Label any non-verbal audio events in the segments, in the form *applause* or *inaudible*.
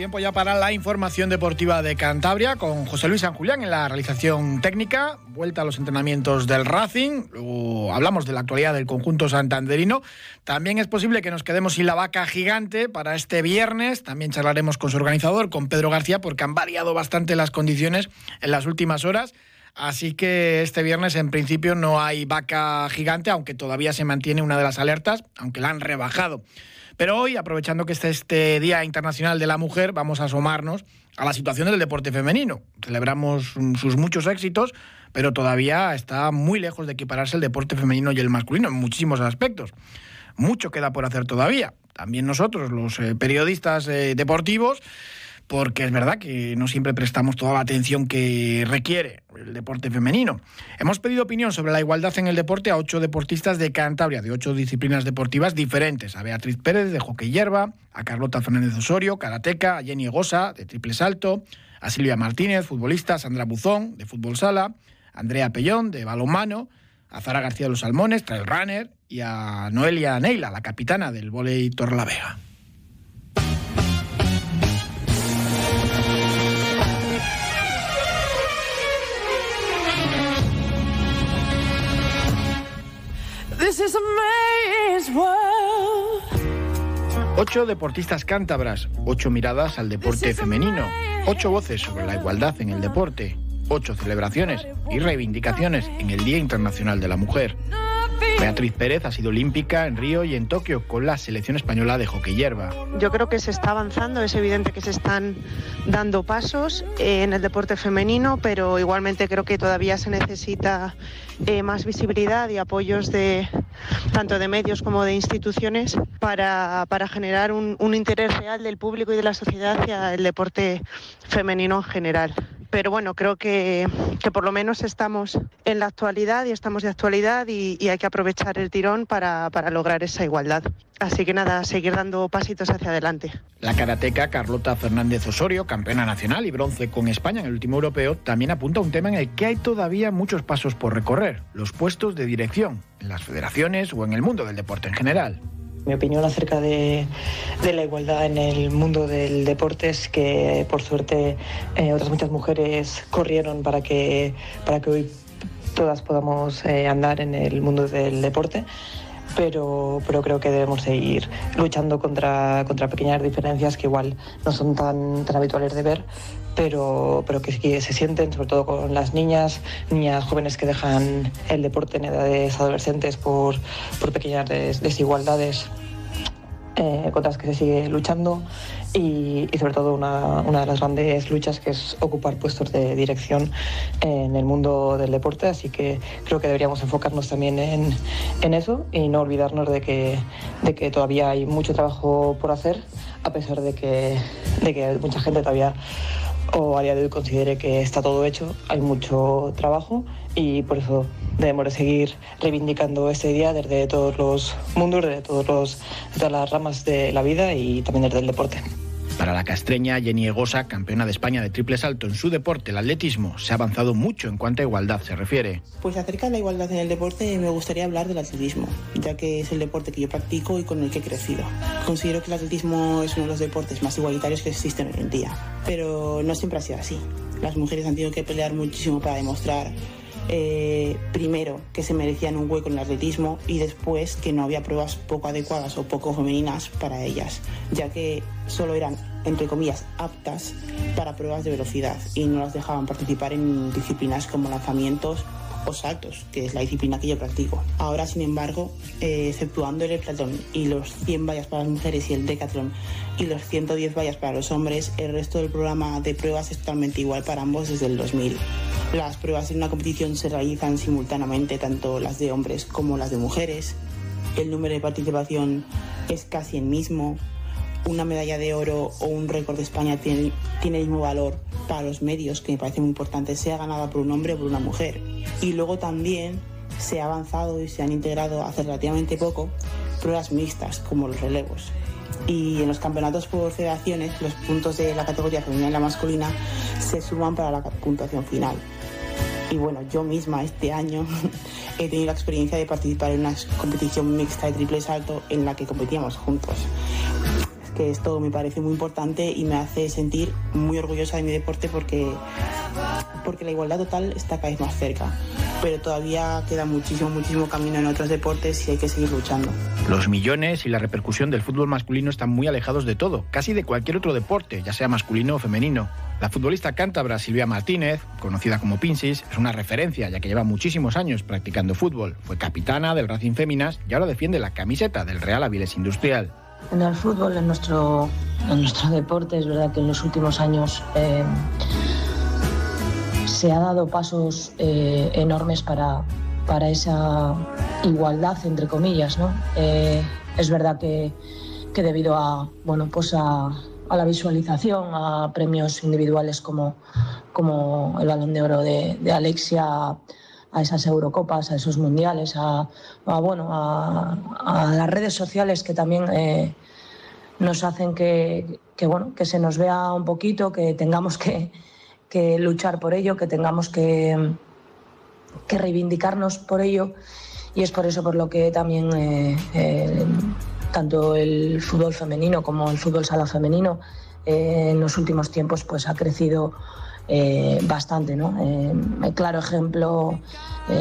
Tiempo ya para la información deportiva de Cantabria con José Luis San Julián en la realización técnica, vuelta a los entrenamientos del Racing, luego hablamos de la actualidad del conjunto santanderino, también es posible que nos quedemos sin la vaca gigante para este viernes, también charlaremos con su organizador, con Pedro García, porque han variado bastante las condiciones en las últimas horas. Así que este viernes en principio no hay vaca gigante, aunque todavía se mantiene una de las alertas, aunque la han rebajado. Pero hoy, aprovechando que este, este Día Internacional de la Mujer, vamos a asomarnos a la situación del deporte femenino. Celebramos sus muchos éxitos, pero todavía está muy lejos de equipararse el deporte femenino y el masculino en muchísimos aspectos. Mucho queda por hacer todavía. También nosotros, los eh, periodistas eh, deportivos, porque es verdad que no siempre prestamos toda la atención que requiere el deporte femenino. Hemos pedido opinión sobre la igualdad en el deporte a ocho deportistas de Cantabria, de ocho disciplinas deportivas diferentes, a Beatriz Pérez de hockey hierba, a Carlota Fernández Osorio, karateca, a Jenny Gosa de triple salto, a Silvia Martínez, futbolista, Sandra Buzón de fútbol sala, a Andrea Pellón de balonmano, a Zara García de los Salmones, trail runner y a Noelia Neila, la capitana del volei Torlavega. Ocho deportistas cántabras, ocho miradas al deporte femenino, ocho voces sobre la igualdad en el deporte, ocho celebraciones y reivindicaciones en el Día Internacional de la Mujer. Beatriz Pérez ha sido olímpica en Río y en Tokio con la selección española de hockey hierba. Yo creo que se está avanzando, es evidente que se están dando pasos en el deporte femenino, pero igualmente creo que todavía se necesita eh, más visibilidad y apoyos de tanto de medios como de instituciones para, para generar un, un interés real del público y de la sociedad hacia el deporte femenino en general pero bueno, creo que, que, por lo menos estamos en la actualidad y estamos de actualidad y, hay que aprovechar el tirón para, para, lograr esa igualdad. Así que nada, seguir dando pasitos hacia adelante. La karateca Carlota Fernández Osorio, campeona nacional y bronce con España en el último europeo, también apunta a un tema en el que hay todavía muchos pasos por recorrer, los puestos de dirección, en las federaciones o en el mundo del deporte en general. Mi opinión acerca de, la igualdad en el mundo del deporte es que, por suerte, eh, otras muchas mujeres corrieron para que, para que hoy todas podamos eh, andar en el mundo del deporte. Pero, pero creo que debemos seguir luchando contra, contra pequeñas diferencias que igual no son tan, tan habituales de ver, pero, pero que, que, se sienten, sobre todo con las niñas, niñas jóvenes que dejan el deporte en edades adolescentes por, por pequeñas des, desigualdades eh, contra las que se sigue luchando. Y, y sobre todo una, una, de las grandes luchas que es ocupar puestos de dirección en el mundo del deporte, así que creo que deberíamos enfocarnos también en, en eso y no olvidarnos de que, de que todavía hay mucho trabajo por hacer, a pesar de que, de que mucha gente todavía o a día de hoy considere que está todo hecho, hay mucho trabajo y por eso debemos de seguir reivindicando este día desde todos los mundos, desde, todos los, de todas las ramas de la vida y también desde el deporte. Para la castreña Jenny Egosa, campeona de España de triple salto en su deporte, el atletismo, se ha avanzado mucho en cuanto a igualdad se refiere. Pues acerca de la igualdad en el deporte me gustaría hablar del atletismo, ya que es el deporte que yo practico y con el que he crecido. Considero que el atletismo es uno de los deportes más igualitarios que existen hoy en día, pero no siempre ha sido así. Las mujeres han tenido que pelear muchísimo para demostrar eh, primero que se merecían un hueco en el atletismo y después que no había pruebas poco adecuadas o poco femeninas para ellas, ya que solo eran, entre comillas, aptas para pruebas de velocidad y no las dejaban participar en disciplinas como lanzamientos o saltos, que es la disciplina que yo practico. Ahora, sin embargo, eh, exceptuando el heptatón y los 100 vallas para las mujeres y el decatlón y los 110 vallas para los hombres, el resto del programa de pruebas es totalmente igual para ambos desde el 2000. Las pruebas en una competición se realizan simultáneamente, tanto las de hombres como las de mujeres. El número de participación es casi el mismo. una medalla de oro o un récord de España tiene, tiene el mismo valor para los medios, que me parece muy importante, sea ganada por un hombre o por una mujer. Y luego también se ha avanzado y se han integrado hace relativamente poco pruebas mixtas, como los relevos. Y en los campeonatos por federaciones, los puntos de la categoría femenina y la masculina se suman para la puntuación final. Y bueno, yo misma este año *laughs* he tenido la experiencia de participar en una competición mixta de triple salto en la que competíamos juntos. Esto me parece muy importante y me hace sentir muy orgullosa de mi deporte porque, porque la igualdad total está cada vez más cerca pero todavía queda muchísimo, muchísimo camino en otros deportes y hay que seguir luchando. Los millones y la repercusión del fútbol masculino están muy alejados de todo, casi de cualquier otro deporte, ya sea masculino o femenino. La futbolista cántabra Silvia Martínez, conocida como Pinsis, es una referencia ya que lleva muchísimos años practicando fútbol. Fue capitana del Racing Féminas y ahora defiende la camiseta del Real Avilés Industrial. En el fútbol, en nuestro, en nuestro deporte, es verdad que en los últimos años eh, se ha dado pasos eh, enormes para, para esa igualdad, entre comillas. ¿no? Eh, es verdad que, que, debido a, bueno, pues a, a, la visualización, a premios individuales como, como el balón de oro de, de Alexia, a esas Eurocopas, a esos mundiales, a, bueno, a, las redes sociales que también eh, nos hacen que, bueno, que se nos vea un poquito, que tengamos que, luchar por ello, que tengamos que, reivindicarnos por ello. Y es por eso por lo que también eh, eh, tanto el fútbol femenino como el fútbol sala femenino en los últimos tiempos pues ha crecido eh, bastante. Eh, claro ejemplo,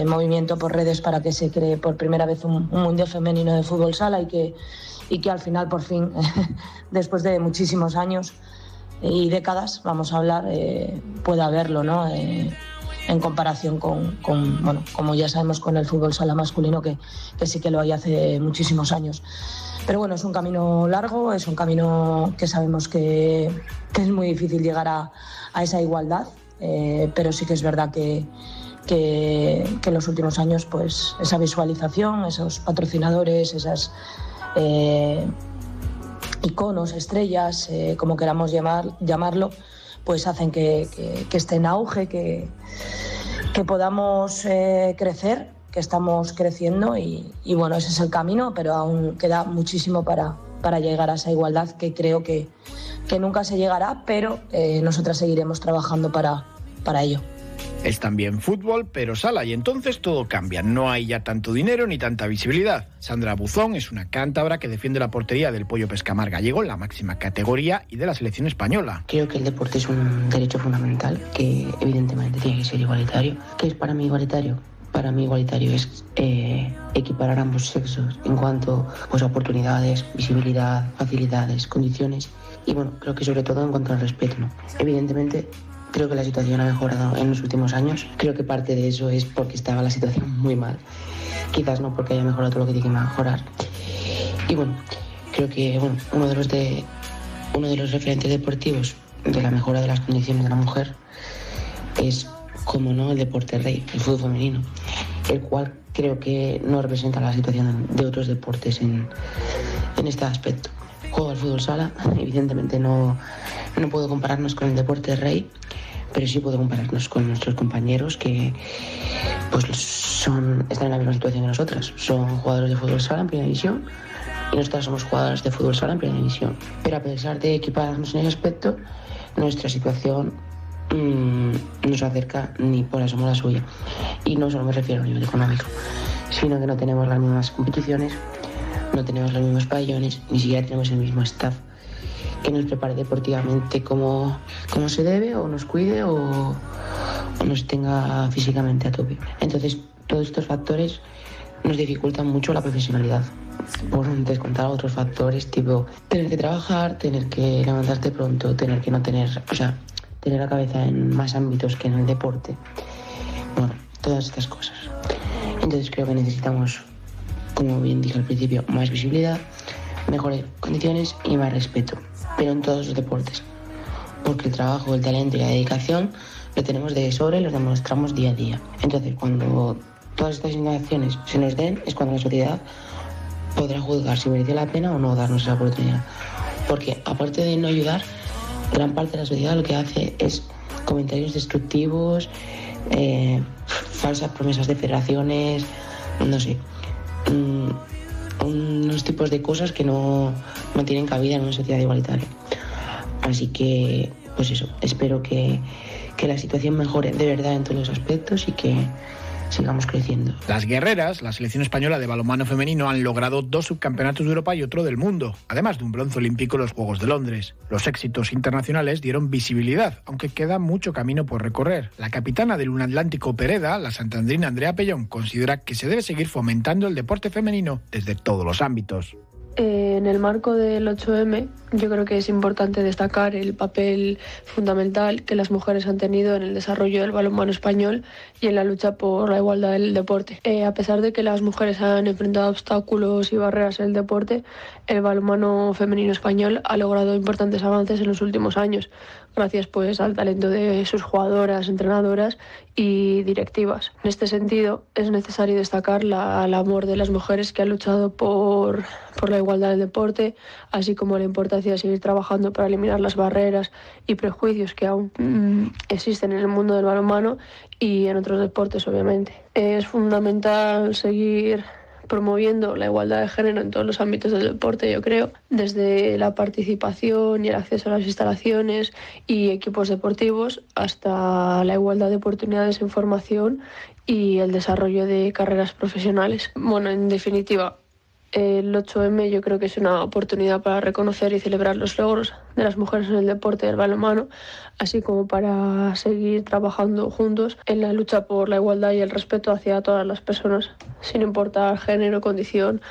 movimiento por redes para que se cree por primera vez un, un, mundial femenino de fútbol sala y que, y que al final, por fin, *laughs* después de muchísimos años, y décadas, vamos a hablar, eh, puede haberlo, ¿no? Eh, en comparación con, bueno, como ya sabemos con el fútbol sala masculino, que, que, sí que lo hay hace muchísimos años. Pero bueno, es un camino largo, es un camino que sabemos que es muy difícil llegar a, a esa igualdad, eh, pero sí que es verdad que, que, en los últimos años, pues esa visualización, esos patrocinadores, esas eh, iconos, estrellas, eh, como queramos llamar, llamarlo, pues hacen que, que, esté en auge, que, podamos crecer, que estamos creciendo y, y, bueno, ese es el camino, pero aún queda muchísimo para, para llegar a esa igualdad que creo que, que nunca se llegará, pero eh, nosotras seguiremos trabajando para, para ello. Es también fútbol, pero sala, y entonces todo cambia. No hay ya tanto dinero ni tanta visibilidad. Sandra Buzón es una cántabra que defiende la portería del pollo pescamar gallego en la máxima categoría y de la selección española. Creo que el deporte es un derecho fundamental que evidentemente tiene que ser igualitario. ¿Qué es para mí igualitario? Para mí igualitario es eh, equiparar ambos sexos en cuanto pues, a oportunidades, visibilidad, facilidades, condiciones y bueno, creo que sobre todo en cuanto al respeto. Evidentemente Creo que la situación ha mejorado en los últimos años. Creo que parte de eso es porque estaba la situación muy mal. Quizás no porque haya mejorado todo lo que tiene que mejorar. Y bueno, creo que bueno, uno, de los de, uno de los referentes deportivos de la mejora de las condiciones de la mujer es, como no, el deporte rey, el fútbol femenino, el cual creo que no representa la situación de otros deportes en, en este aspecto. Juego al fútbol sala, evidentemente no, no puedo compararnos con el deporte rey, pero sí puedo compararnos con nuestros compañeros que pues son, están en la misma situación que nosotras. Son jugadores de fútbol sala en primera división y nosotras somos jugadoras de fútbol sala en primera división. Pero a pesar de equipararnos en ese aspecto, nuestra situación mmm, no se acerca ni por asomo a la suya. Y no solo me refiero a nivel económico, sino que no tenemos las mismas competiciones, no tenemos los mismos pabellones, ni siquiera tenemos el mismo staff que nos prepare deportivamente como, como se debe o nos cuide o, nos tenga físicamente a tope. Entonces, todos estos factores nos dificultan mucho la profesionalidad. Por descontar otros factores, tipo tener que trabajar, tener que levantarte pronto, tener que no tener, o sea, tener la cabeza en más ámbitos que en el deporte. Bueno, todas estas cosas. Entonces creo que necesitamos, como bien dije al principio, más visibilidad, mejores condiciones y más respeto pero en todos los deportes. Porque el trabajo, el talento y la dedicación lo tenemos de sobre y lo demostramos día a día. Entonces, cuando todas estas innovaciones se nos den, es cuando la sociedad podrá juzgar si merece la pena o no darnos esa oportunidad. Porque aparte de no ayudar, gran parte de la sociedad lo que hace es comentarios destructivos, eh, falsas promesas de federaciones, no sé, unos tipos de cosas que no, no tienen cabida en una sociedad igualitaria. Así que, pues eso, espero que, que la situación mejore de verdad en todos los aspectos y que sigamos creciendo. Las guerreras, la selección española de balonmano femenino, han logrado dos subcampeonatos de Europa y otro del mundo, además de un bronce olímpico en los Juegos de Londres. Los éxitos internacionales dieron visibilidad, aunque queda mucho camino por recorrer. La capitana del Un Atlántico Pereda, la santandrina Andrea Pellón, considera que se debe seguir fomentando el deporte femenino desde todos los ámbitos. Eh, en el marco del 8M, yo creo que es importante destacar el papel fundamental que las mujeres han tenido en el desarrollo del balonmano español y en la lucha por la igualdad del deporte. Eh, a pesar de que las mujeres han enfrentado obstáculos y barreras en el deporte, el balonmano femenino español ha logrado importantes avances en los últimos años, gracias pues al talento de sus jugadoras, entrenadoras y directivas. En este sentido, es necesario destacar la, el amor de las mujeres que han luchado por, por la igualdad del deporte, así como la importancia de seguir trabajando para eliminar las barreras y prejuicios que aún mm, existen en el mundo del balonmano y en otros deportes, obviamente. Es fundamental seguir promoviendo la igualdad de género en todos los ámbitos del deporte, yo creo, desde la participación y el acceso a las instalaciones y equipos deportivos hasta la igualdad de oportunidades en formación y el desarrollo de carreras profesionales. Bueno, en definitiva, el 8M yo creo que es una oportunidad para reconocer y celebrar los logros de las mujeres en el deporte del balonmano, así como para seguir trabajando juntos en la lucha por la igualdad y el respeto hacia todas las personas, sin importar género, condición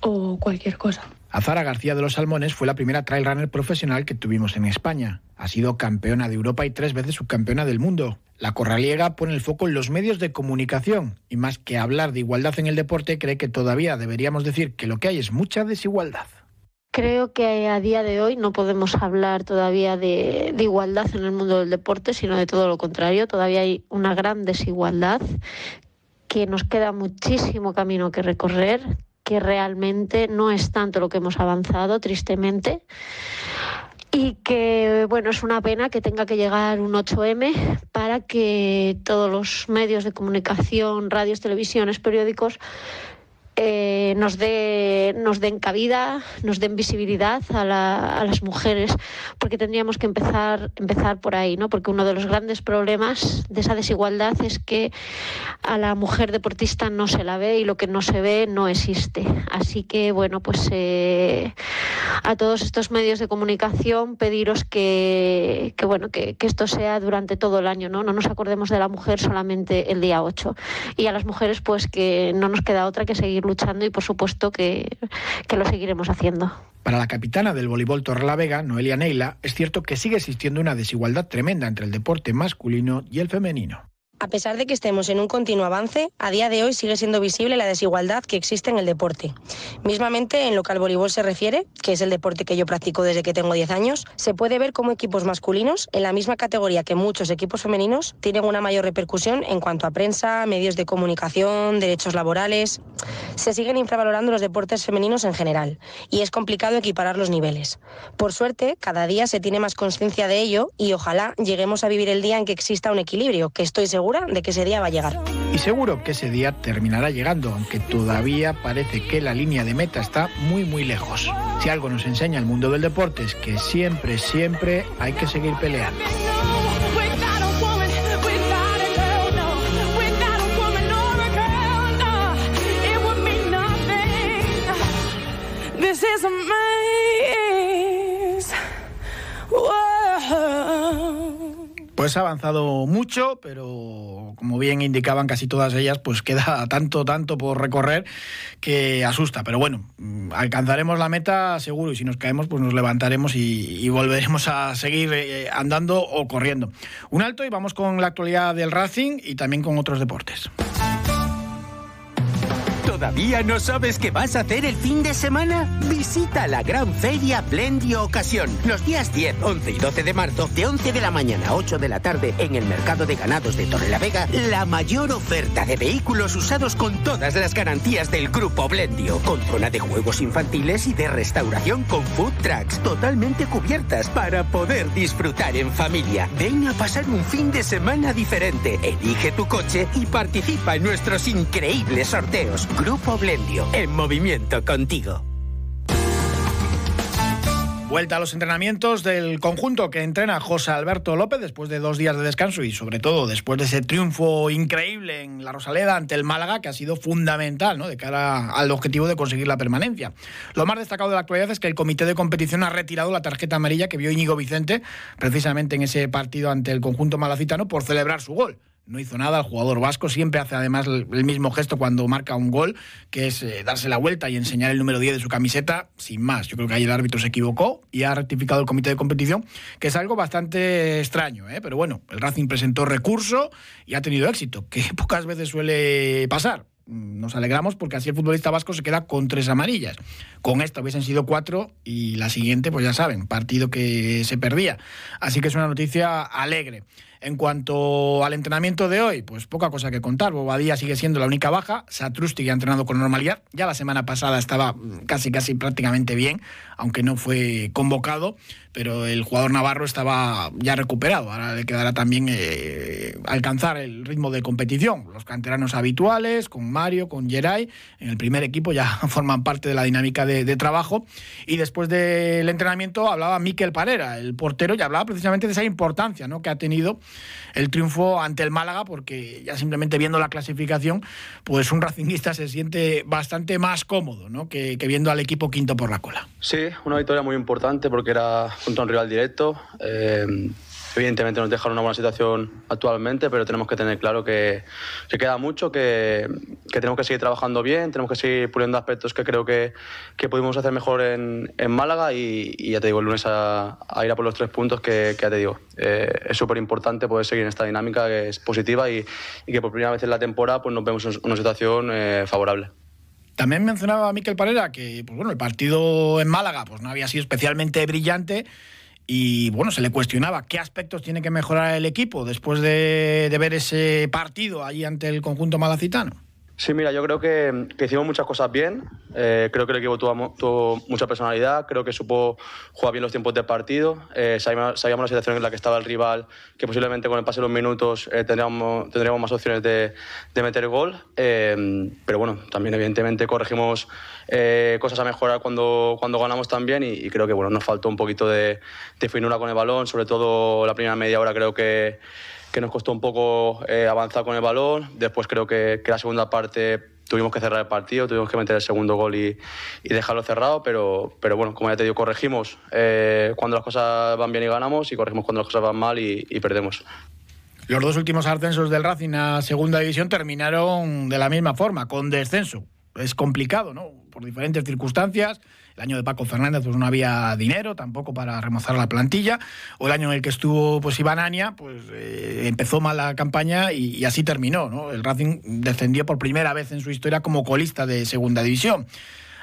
o cualquier cosa. Azara García de los Salmones fue la primera trail runner profesional que tuvimos en España. Ha sido campeona de Europa y tres veces subcampeona del mundo. La corraliega pone el foco en los medios de comunicación y más que hablar de igualdad en el deporte cree que todavía deberíamos decir que lo que hay es mucha desigualdad. Creo que a día de hoy no podemos hablar todavía de, de, igualdad en el mundo del deporte, sino de todo lo contrario. Todavía hay una gran desigualdad, que nos queda muchísimo camino que recorrer, que realmente no es tanto lo que hemos avanzado, tristemente y que bueno es una pena que tenga que llegar un 8M para que todos los medios de comunicación, radios, televisiones, periódicos eh, nos, dé, nos den cabida, nos den visibilidad a, la, a, las mujeres, porque tendríamos que empezar, empezar por ahí, ¿no? Porque uno de los grandes problemas de esa desigualdad es que a la mujer deportista no se la ve y lo que no se ve no existe. Así que, bueno, pues eh, a todos estos medios de comunicación pediros que, bueno, que, que, esto sea durante todo el año, ¿no? No nos acordemos de la mujer solamente el día 8. Y a las mujeres, pues que no nos queda otra que seguir luchando y por supuesto que, que, lo seguiremos haciendo. Para la capitana del voleibol Torrelavega, Noelia Neila, es cierto que sigue existiendo una desigualdad tremenda entre el deporte masculino y el femenino. A pesar de que estemos en un continuo avance, a día de hoy sigue siendo visible la desigualdad que existe en el deporte. Mismamente, en lo que al voleibol se refiere, que es el deporte que yo practico desde que tengo 10 años, se puede ver cómo equipos masculinos, en la misma categoría que muchos equipos femeninos, tienen una mayor repercusión en cuanto a prensa, medios de comunicación, derechos laborales. Se siguen infravalorando los deportes femeninos en general, y es complicado equiparar los niveles. Por suerte, cada día se tiene más conciencia de ello y ojalá lleguemos a vivir el día en que exista un equilibrio, que estoy seguro de que ese día va a llegar. Y seguro que ese día terminará llegando, aunque todavía parece que la línea de meta está muy muy lejos. Si algo nos enseña el mundo del deporte es que siempre, siempre hay que seguir peleando. This is a maze. Pues ha avanzado mucho, pero como bien indicaban casi todas ellas, pues queda tanto, tanto por recorrer que asusta. Pero bueno, alcanzaremos la meta seguro y si nos caemos, pues nos levantaremos y, y volveremos a seguir eh, andando o corriendo. Un alto y vamos con la actualidad del Racing y también con otros deportes. ¿Todavía no sabes qué vas a hacer el fin de semana? Visita la gran feria Blendio Ocasión. Los días 10, 11 y 12 de marzo, de 11 de la mañana a 8 de la tarde, en el mercado de ganados de Torrelavega, la mayor oferta de vehículos usados con todas las garantías del grupo Blendio. Con zona de juegos infantiles y de restauración con food trucks totalmente cubiertas para poder disfrutar en familia. Ven a pasar un fin de semana diferente. Elige tu coche y participa en nuestros increíbles sorteos. Grupo Blendio, en movimiento contigo. Vuelta a los entrenamientos del conjunto que entrena José Alberto López después de dos días de descanso y sobre todo después de ese triunfo increíble en la Rosaleda ante el Málaga que ha sido fundamental ¿no? de cara al objetivo de conseguir la permanencia. Lo más destacado de la actualidad es que el comité de competición ha retirado la tarjeta amarilla que vio Íñigo Vicente precisamente en ese partido ante el conjunto malacitano por celebrar su gol no hizo nada. El jugador vasco siempre hace además el mismo gesto cuando marca un gol, que es eh, darse la vuelta y enseñar el número 10 de su camiseta, sin más. Yo creo que ahí el árbitro se equivocó y ha rectificado el comité de competición, que es algo bastante extraño. ¿eh? Pero bueno, el Racing presentó recurso y ha tenido éxito, que *laughs* pocas veces suele pasar nos alegramos porque así el futbolista vasco se queda con tres amarillas. Con esta hubiesen sido cuatro y la siguiente, pues ya saben, partido que se perdía. Así que es una noticia alegre. En cuanto al entrenamiento de hoy, pues poca cosa que contar. Bobadilla sigue siendo la única baja. Satrusti ha entrenado con normalidad. Ya la semana pasada estaba casi, casi prácticamente bien, aunque no fue convocado. Pero el jugador navarro estaba ya recuperado. Ahora le quedará también eh, alcanzar el ritmo de competición. Los canteranos habituales, con Mario, con Geray, en el primer equipo ya *laughs* forman parte de la dinámica de, trabajo. Y después del entrenamiento hablaba Miquel Parera, el portero, y hablaba precisamente de esa importancia ¿no? que ha tenido el triunfo ante el Málaga, porque ya simplemente viendo la clasificación, pues un racinguista se siente bastante más cómodo ¿no? que, viendo al equipo quinto por la cola. Sí, una victoria muy importante porque era junto a un rival directo. Eh, Evidentemente nos deja una buena situación actualmente, pero tenemos que tener claro que, que queda mucho, que, tenemos que seguir trabajando bien, tenemos que seguir puliendo aspectos que creo que, que pudimos hacer mejor en, en Málaga y, ya te digo, el lunes a, a, ir a por los tres puntos que, ya te digo. Eh, es súper importante poder seguir en esta dinámica que es positiva y, y, que por primera vez en la temporada pues nos vemos en una situación eh, favorable. También mencionaba Miquel Parera que pues bueno, el partido en Málaga pues no había sido especialmente brillante y bueno, se le cuestionaba qué aspectos tiene que mejorar el equipo después de, de ver ese partido allí ante el conjunto malacitano. Sí, mira, yo creo que, que hicimos muchas cosas bien. Eh, creo que el equipo tuvo, tuvo, mucha personalidad. Creo que supo jugar bien los tiempos de partido. Eh, sabíamos, sabíamos, la situación en la que estaba el rival, que posiblemente con el pase de los minutos eh, tendríamos, tendríamos, más opciones de, de meter gol. Eh, pero bueno, también evidentemente corregimos eh, cosas a mejorar cuando, cuando ganamos también y, y, creo que bueno, nos faltó un poquito de, de finura con el balón. Sobre todo la primera media hora creo que que nos costó un poco eh, avanzar con el balón. Después creo que, la segunda parte tuvimos que cerrar el partido, tuvimos que meter el segundo gol y, y dejarlo cerrado, pero, pero bueno, como ya te digo, corregimos eh, cuando las cosas van bien y ganamos y corregimos cuando las cosas van mal y, y perdemos. Los dos últimos ascensos del Racing a segunda división terminaron de la misma forma, con descenso. Es complicado, ¿no? Por diferentes circunstancias el año de Paco Fernández pues no había dinero tampoco para remozar la plantilla, o el año en el que estuvo pues Iván Ania, pues eh, empezó mal la campaña y, y así terminó, ¿no? El Racing descendió por primera vez en su historia como colista de segunda división.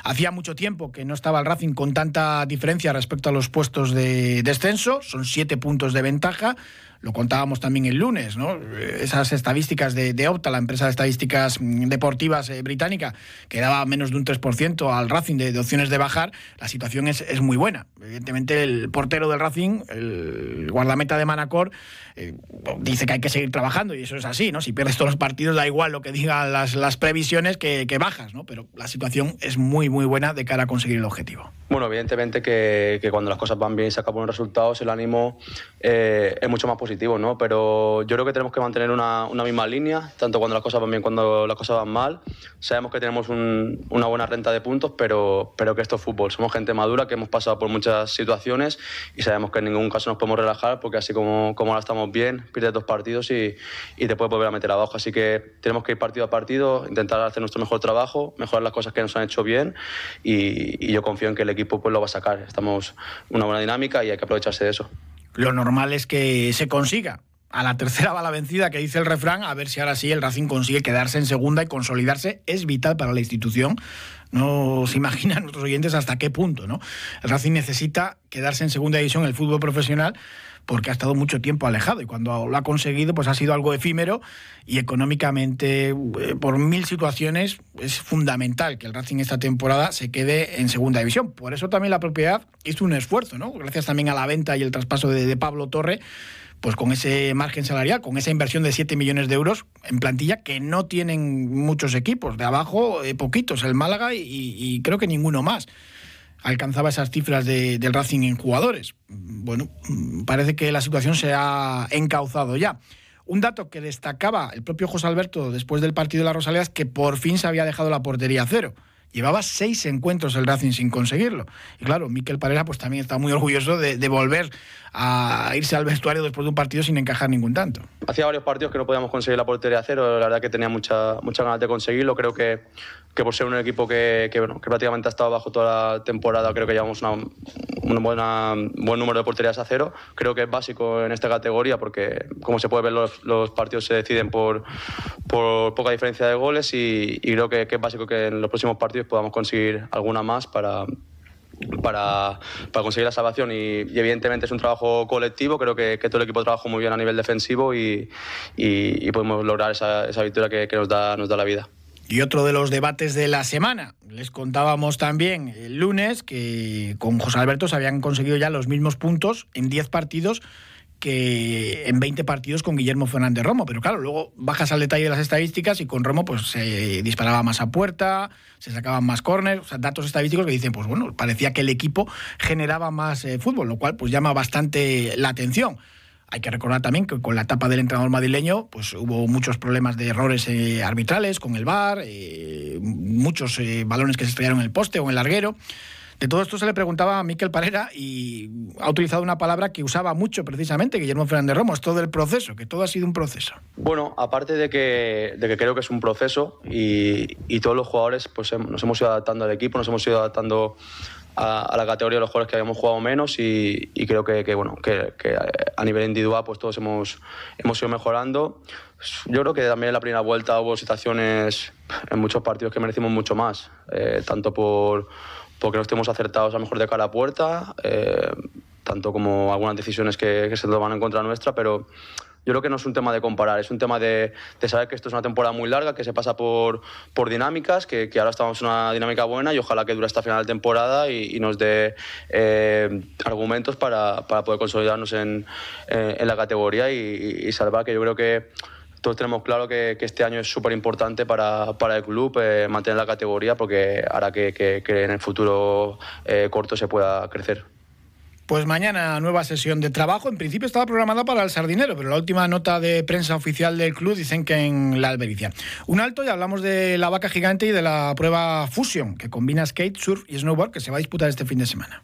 Hacía mucho tiempo que no estaba el Racing con tanta diferencia respecto a los puestos de descenso, son siete puntos de ventaja, lo contábamos también el lunes, ¿no? Esas estadísticas de, Opta, la empresa de estadísticas deportivas eh, británica, que daba menos de un 3% al Racing de, opciones de bajar, la situación es, muy buena. Evidentemente, el portero del Racing, el guardameta de Manacor, eh, dice que hay que seguir trabajando y eso es así, ¿no? Si pierdes todos los partidos, da igual lo que digan las, previsiones que, bajas, ¿no? Pero la situación es muy, muy buena de cara a conseguir el objetivo. Bueno, evidentemente que, cuando las cosas van bien y se acaban los resultados, el ánimo eh, es mucho más positivo ¿no? Pero yo creo que tenemos que mantener una, una, misma línea, tanto cuando las cosas van bien cuando las cosas van mal. Sabemos que tenemos un, una buena renta de puntos, pero, pero que esto es fútbol. Somos gente madura que hemos pasado por muchas situaciones y sabemos que en ningún caso nos podemos relajar porque así como, como ahora estamos bien, pierdes dos partidos y, y te puedes volver a meter abajo. Así que tenemos que ir partido a partido, intentar hacer nuestro mejor trabajo, mejorar las cosas que nos han hecho bien y, y yo confío en que el equipo pues, lo va a sacar. Estamos una buena dinámica y hay que aprovecharse de eso lo normal es que se consiga. a la tercera bala vencida que dice el refrán, a ver si ahora sí el Racing consigue quedarse en segunda y consolidarse. Es vital para la institución. No se imaginan nuestros oyentes hasta qué punto, ¿no? El Racing necesita quedarse en segunda división en el fútbol profesional porque ha estado mucho tiempo alejado y cuando lo ha conseguido pues ha sido algo efímero y económicamente eh, por mil situaciones es fundamental que el Racing esta temporada se quede en segunda división. Por eso también la propiedad hizo un esfuerzo, ¿no? Gracias también a la venta y el traspaso de, Pablo Torre pues con ese margen salarial, con esa inversión de 7 millones de euros en plantilla que no tienen muchos equipos. De abajo, eh, poquitos, el Málaga y, creo que ninguno más alcanzaba esas cifras de, del Racing en jugadores. Bueno, parece que la situación se ha encauzado ya. Un dato que destacaba el propio José Alberto después del partido de la Rosalía es que por fin se había dejado la portería a cero. Llevaba seis encuentros el Racing sin conseguirlo. Y claro, Miquel Parera pues también está muy orgulloso de, de, volver a irse al vestuario después de un partido sin encajar ningún tanto. Hacía varios partidos que no podíamos conseguir la portería a cero. La verdad que tenía mucha, mucha ganas de conseguirlo. Creo que, que por ser un equipo que, que, bueno, que prácticamente ha estado bajo toda la temporada, creo que llevamos una, un buena, buen número de porterías a cero. Creo que es básico en esta categoría porque, como se puede ver, los, los partidos se deciden por, por poca diferencia de goles y, y creo que, que, es básico que en los próximos partidos podamos conseguir alguna más para, para, para, conseguir la salvación y, y, evidentemente es un trabajo colectivo, creo que, que, todo el equipo trabajó muy bien a nivel defensivo y, y, y podemos lograr esa, esa victoria que, que, nos, da, nos da la vida. Y otro de los debates de la semana, les contábamos también el lunes que con José Alberto se habían conseguido ya los mismos puntos en 10 partidos que en 20 partidos con Guillermo Fernández Romo. Pero claro, luego bajas al detalle de las estadísticas y con Romo pues se disparaba más a puerta, se sacaban más córneres, o sea, datos estadísticos que dicen, pues bueno, parecía que el equipo generaba más eh, fútbol, lo cual pues llama bastante la atención. Hay que recordar también que con la etapa del entrenador madrileño pues hubo muchos problemas de errores eh, arbitrales con el VAR, eh, muchos balones que se estrellaron en el poste o en el larguero. De todo esto se le preguntaba a Miquel Parera y ha utilizado una palabra que usaba mucho precisamente Guillermo Fernández Romo, es todo el proceso, que todo ha sido un proceso. Bueno, aparte de que, de que creo que es un proceso y, y todos los jugadores pues nos hemos ido adaptando al equipo, nos hemos ido adaptando a, a, la categoría de los jugadores que habíamos jugado menos y, y creo que, que bueno que, que, a nivel individual pues todos hemos, hemos ido mejorando. Yo creo que también en la primera vuelta hubo situaciones en muchos partidos que merecimos mucho más, eh, tanto por porque no estemos acertados a lo mejor de cara a puerta, eh, tanto como algunas decisiones que, que se toman en contra nuestra, pero yo creo que no es un tema de comparar, es un tema de, de, saber que esto es una temporada muy larga, que se pasa por, por dinámicas, que, que, ahora estamos en una dinámica buena y ojalá que dure hasta final de temporada y, y nos dé eh, argumentos para, para, poder consolidarnos en, eh, en la categoría y, y, salvar, que yo creo que todos tenemos claro que, este año es súper importante para, para, el club eh, mantener la categoría porque hará que, que en el futuro eh, corto se pueda crecer. Pues mañana nueva sesión de trabajo. En principio estaba programada para el Sardinero, pero la última nota de prensa oficial del club dicen que en la Albericia. Un alto y hablamos de la vaca gigante y de la prueba Fusion, que combina skate, surf y snowboard, que se va a disputar este fin de semana.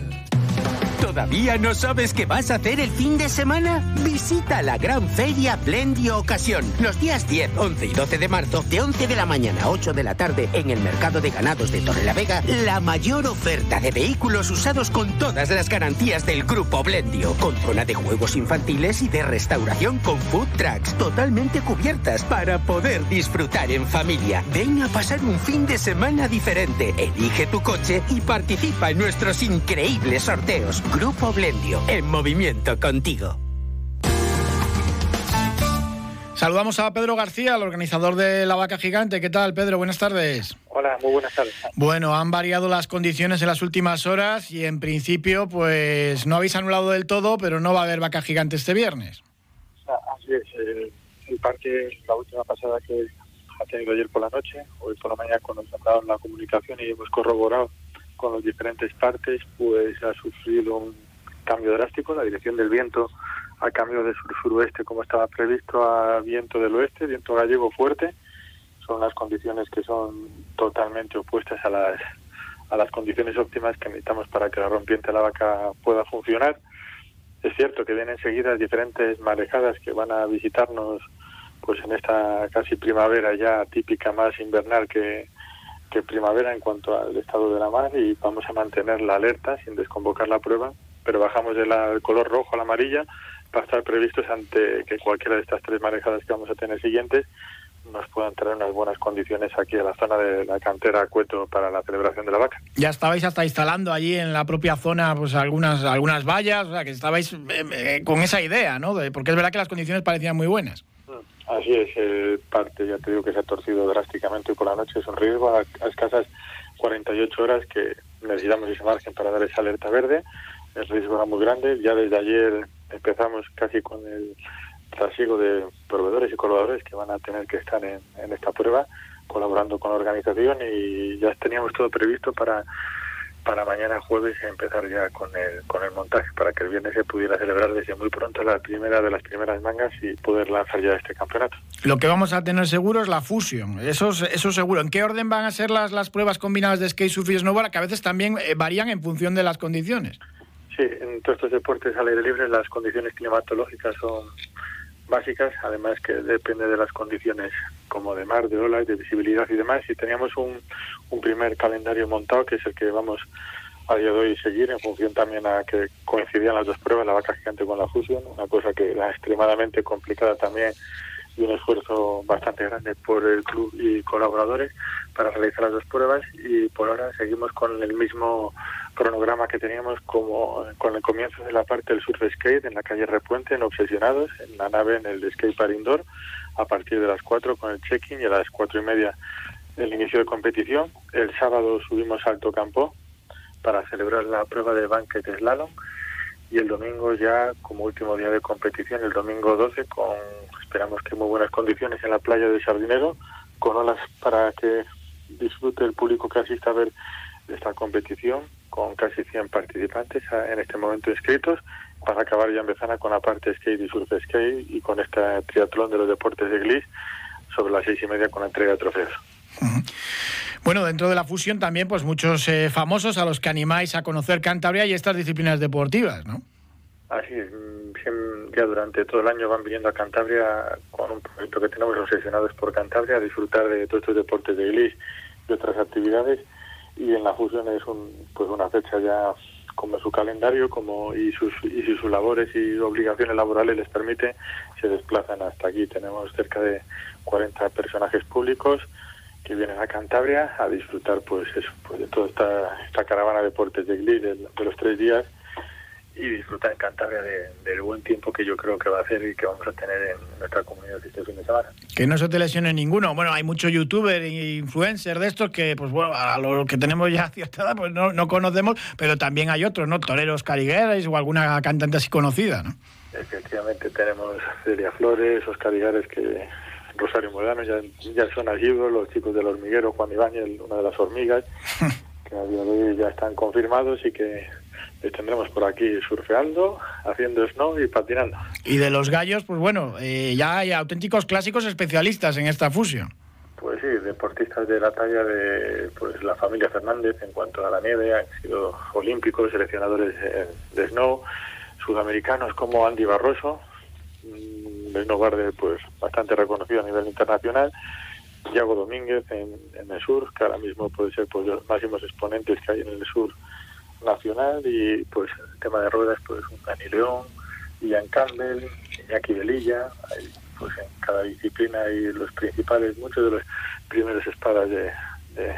¿Todavía no sabes qué vas a hacer el fin de semana? Visita la gran feria Blendio Ocasión. Los días 10, 11 y 12 de marzo, de 11 de la mañana a 8 de la tarde, en el mercado de ganados de Torrelavega, la mayor oferta de vehículos usados con todas las garantías del grupo Blendio. Con zona de juegos infantiles y de restauración con food trucks totalmente cubiertas para poder disfrutar en familia. Ven a pasar un fin de semana diferente. Elige tu coche y participa en nuestros increíbles sorteos. Grupo Blendio, en movimiento contigo. Saludamos a Pedro García, el organizador de la vaca gigante. ¿Qué tal, Pedro? Buenas tardes. Hola, muy buenas tardes. Bueno, han variado las condiciones en las últimas horas y en principio, pues no habéis anulado del todo, pero no va a haber vaca gigante este viernes. Así es. El, el parque, la última pasada que ha tenido ayer por la noche, hoy por la mañana cuando nos han dado la comunicación y hemos corroborado con las diferentes partes, pues ha sufrido un cambio drástico. La dirección del viento a cambio de sur-suroeste como estaba previsto a viento del oeste, viento gallego fuerte. Son las condiciones que son totalmente opuestas a las, a las condiciones óptimas que necesitamos para que la rompiente la vaca pueda funcionar. Es cierto que vienen seguidas diferentes marejadas que van a visitarnos pues en esta casi primavera ya típica más invernal que, que primavera en cuanto al estado de la mar y vamos a mantener la alerta sin desconvocar la prueba, pero bajamos del color rojo a la amarilla para estar previstos ante que cualquiera de estas tres marejadas que vamos a tener siguientes nos puedan traer unas buenas condiciones aquí a la zona de la cantera Cueto para la celebración de la vaca. Ya estabais hasta instalando allí en la propia zona pues algunas algunas vallas, o sea, que estabais eh, eh, con esa idea, ¿no? porque es verdad que las condiciones parecían muy buenas. Así es, eh, parte, ya te digo que se ha torcido drásticamente por la noche, es un riesgo a, escasas 48 horas que necesitamos ese margen para dar esa alerta verde, el riesgo era muy grande, ya desde ayer empezamos casi con el trasiego de proveedores y colaboradores que van a tener que estar en, en esta prueba, colaborando con la organización y ya teníamos todo previsto para para mañana jueves empezar ya con el, con el montaje para que el viernes se pudiera celebrar desde muy pronto la primera de las primeras mangas y poder lanzar ya este campeonato. Lo que vamos a tener seguro es la fusión, eso, eso seguro. ¿En qué orden van a ser las, las pruebas combinadas de skate, surf y snowboard que a veces también eh, varían en función de las condiciones? Sí, en todos estos deportes al aire libre las condiciones climatológicas son básicas, además que depende de las condiciones como de mar, de olas, de visibilidad y demás. Y teníamos un, un primer calendario montado, que es el que vamos a día de hoy seguir, en función también a que coincidían las dos pruebas, la vaca gigante con la fusión, una cosa que era extremadamente complicada también y un esfuerzo bastante grande por el club y colaboradores para realizar las dos pruebas y por ahora seguimos con el mismo cronograma que teníamos como con el comienzo de la parte del surf skate en la calle Repuente en Obsesionados, en la nave en el skate para indoor a partir de las 4 con el check-in y a las cuatro y media el inicio de competición. El sábado subimos Alto Campo para celebrar la prueba de banquet slalom y el domingo ya como último día de competición, el domingo 12 con esperamos que muy buenas condiciones en la playa de Sardinero, con olas para que disfrute el público que asista a ver esta competición, con casi 100 participantes en este momento inscritos, para acabar ya empezar con la parte skate y surf skate y con este triatlón de los deportes de Glis sobre las seis y media con la entrega de trofeos. Bueno, dentro de la fusión también, pues muchos eh, famosos a los que animáis a conocer Cantabria y estas disciplinas deportivas, ¿no? Así es, mm, ya durante todo el año van viniendo a Cantabria con un proyecto que tenemos obsesionados por Cantabria, a disfrutar de todos estos deportes de glis y otras actividades. Y en la fusión es un, pues una fecha ya como su calendario como y sus, y sus labores y obligaciones laborales les permite, se desplazan hasta aquí. Tenemos cerca de 40 personajes públicos que vienen a Cantabria a disfrutar pues eso, pues de toda esta, esta caravana de deportes de Glee de, los tres días y disfrutar en Cantabria del buen tiempo que yo creo que va a hacer y que vamos a tener en nuestra comunidad este fin de semana. Que no se te lesione ninguno. Bueno, hay muchos youtubers e influencers de estos que, pues bueno, a los que tenemos ya *laughs* cierta edad, pues no, no conocemos, pero también hay otros, ¿no? Toreros Caligueras o alguna cantante así conocida, ¿no? Efectivamente, tenemos Celia Flores, Oscar Igares, que Rosario Morano, ya, ya son allíos, los chicos del hormiguero, Juan Ibáñez, una de las hormigas, *laughs* que a día de hoy ya están confirmados y que tendremos por aquí surfeando, haciendo snow y patinando. Y de los gallos, pues bueno, eh, ya hay auténticos clásicos especialistas en esta fusión. Pues sí, deportistas de la talla de pues la familia Fernández en cuanto a la nieve, han sido olímpicos, seleccionadores de snow, sudamericanos como Andy Barroso, de snowboarder pues bastante reconocido a nivel internacional. Diego Domínguez en, el sur, que ahora mismo puede ser pues, los máximos exponentes que hay en el sur nacional y pues el tema de ruedas pues un Dani León, Ian Campbell, Iñaki Velilla, pues en cada disciplina hay los principales, muchos de los primeros espadas de, de,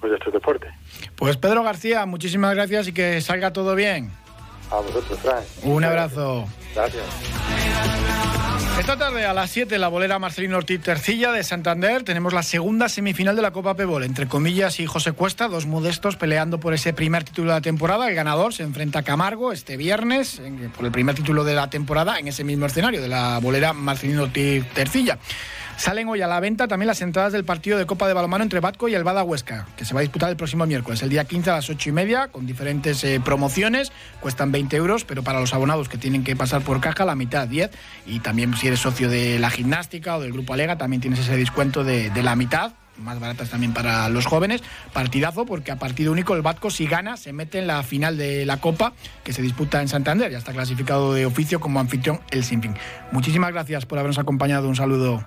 pues, de estos deportes. Pues Pedro García, muchísimas gracias y que salga todo bien. A vosotros, Frank. Un abrazo. Gracias. Esta tarde a las 7 la bolera Marcelino Ortiz Tercilla de Santander tenemos la segunda semifinal de la Copa Pebol entre Comillas y José Cuesta, dos modestos peleando por ese primer título de la temporada. El ganador se enfrenta a Camargo este viernes por el primer título de la temporada en ese mismo escenario de la bolera Marcelino Ortiz Tercilla. Salen hoy a la venta también las entradas del partido de Copa de Balomano entre Batco y el Bada Huesca, que se va a disputar el próximo miércoles, el día 15 a las 8 y media, con diferentes eh, promociones. Cuestan 20 euros, pero para los abonados que tienen que pasar por caja, la mitad 10. Y también si eres socio de la gimnástica o del Grupo Alega, también tienes ese descuento de, de la mitad más baratas también para los jóvenes. Partidazo, porque a partido único el Batco, si gana, se mete en la final de la Copa que se disputa en Santander. Ya está clasificado de oficio como anfitrión el Sinfín. Muchísimas gracias por habernos acompañado. Un saludo.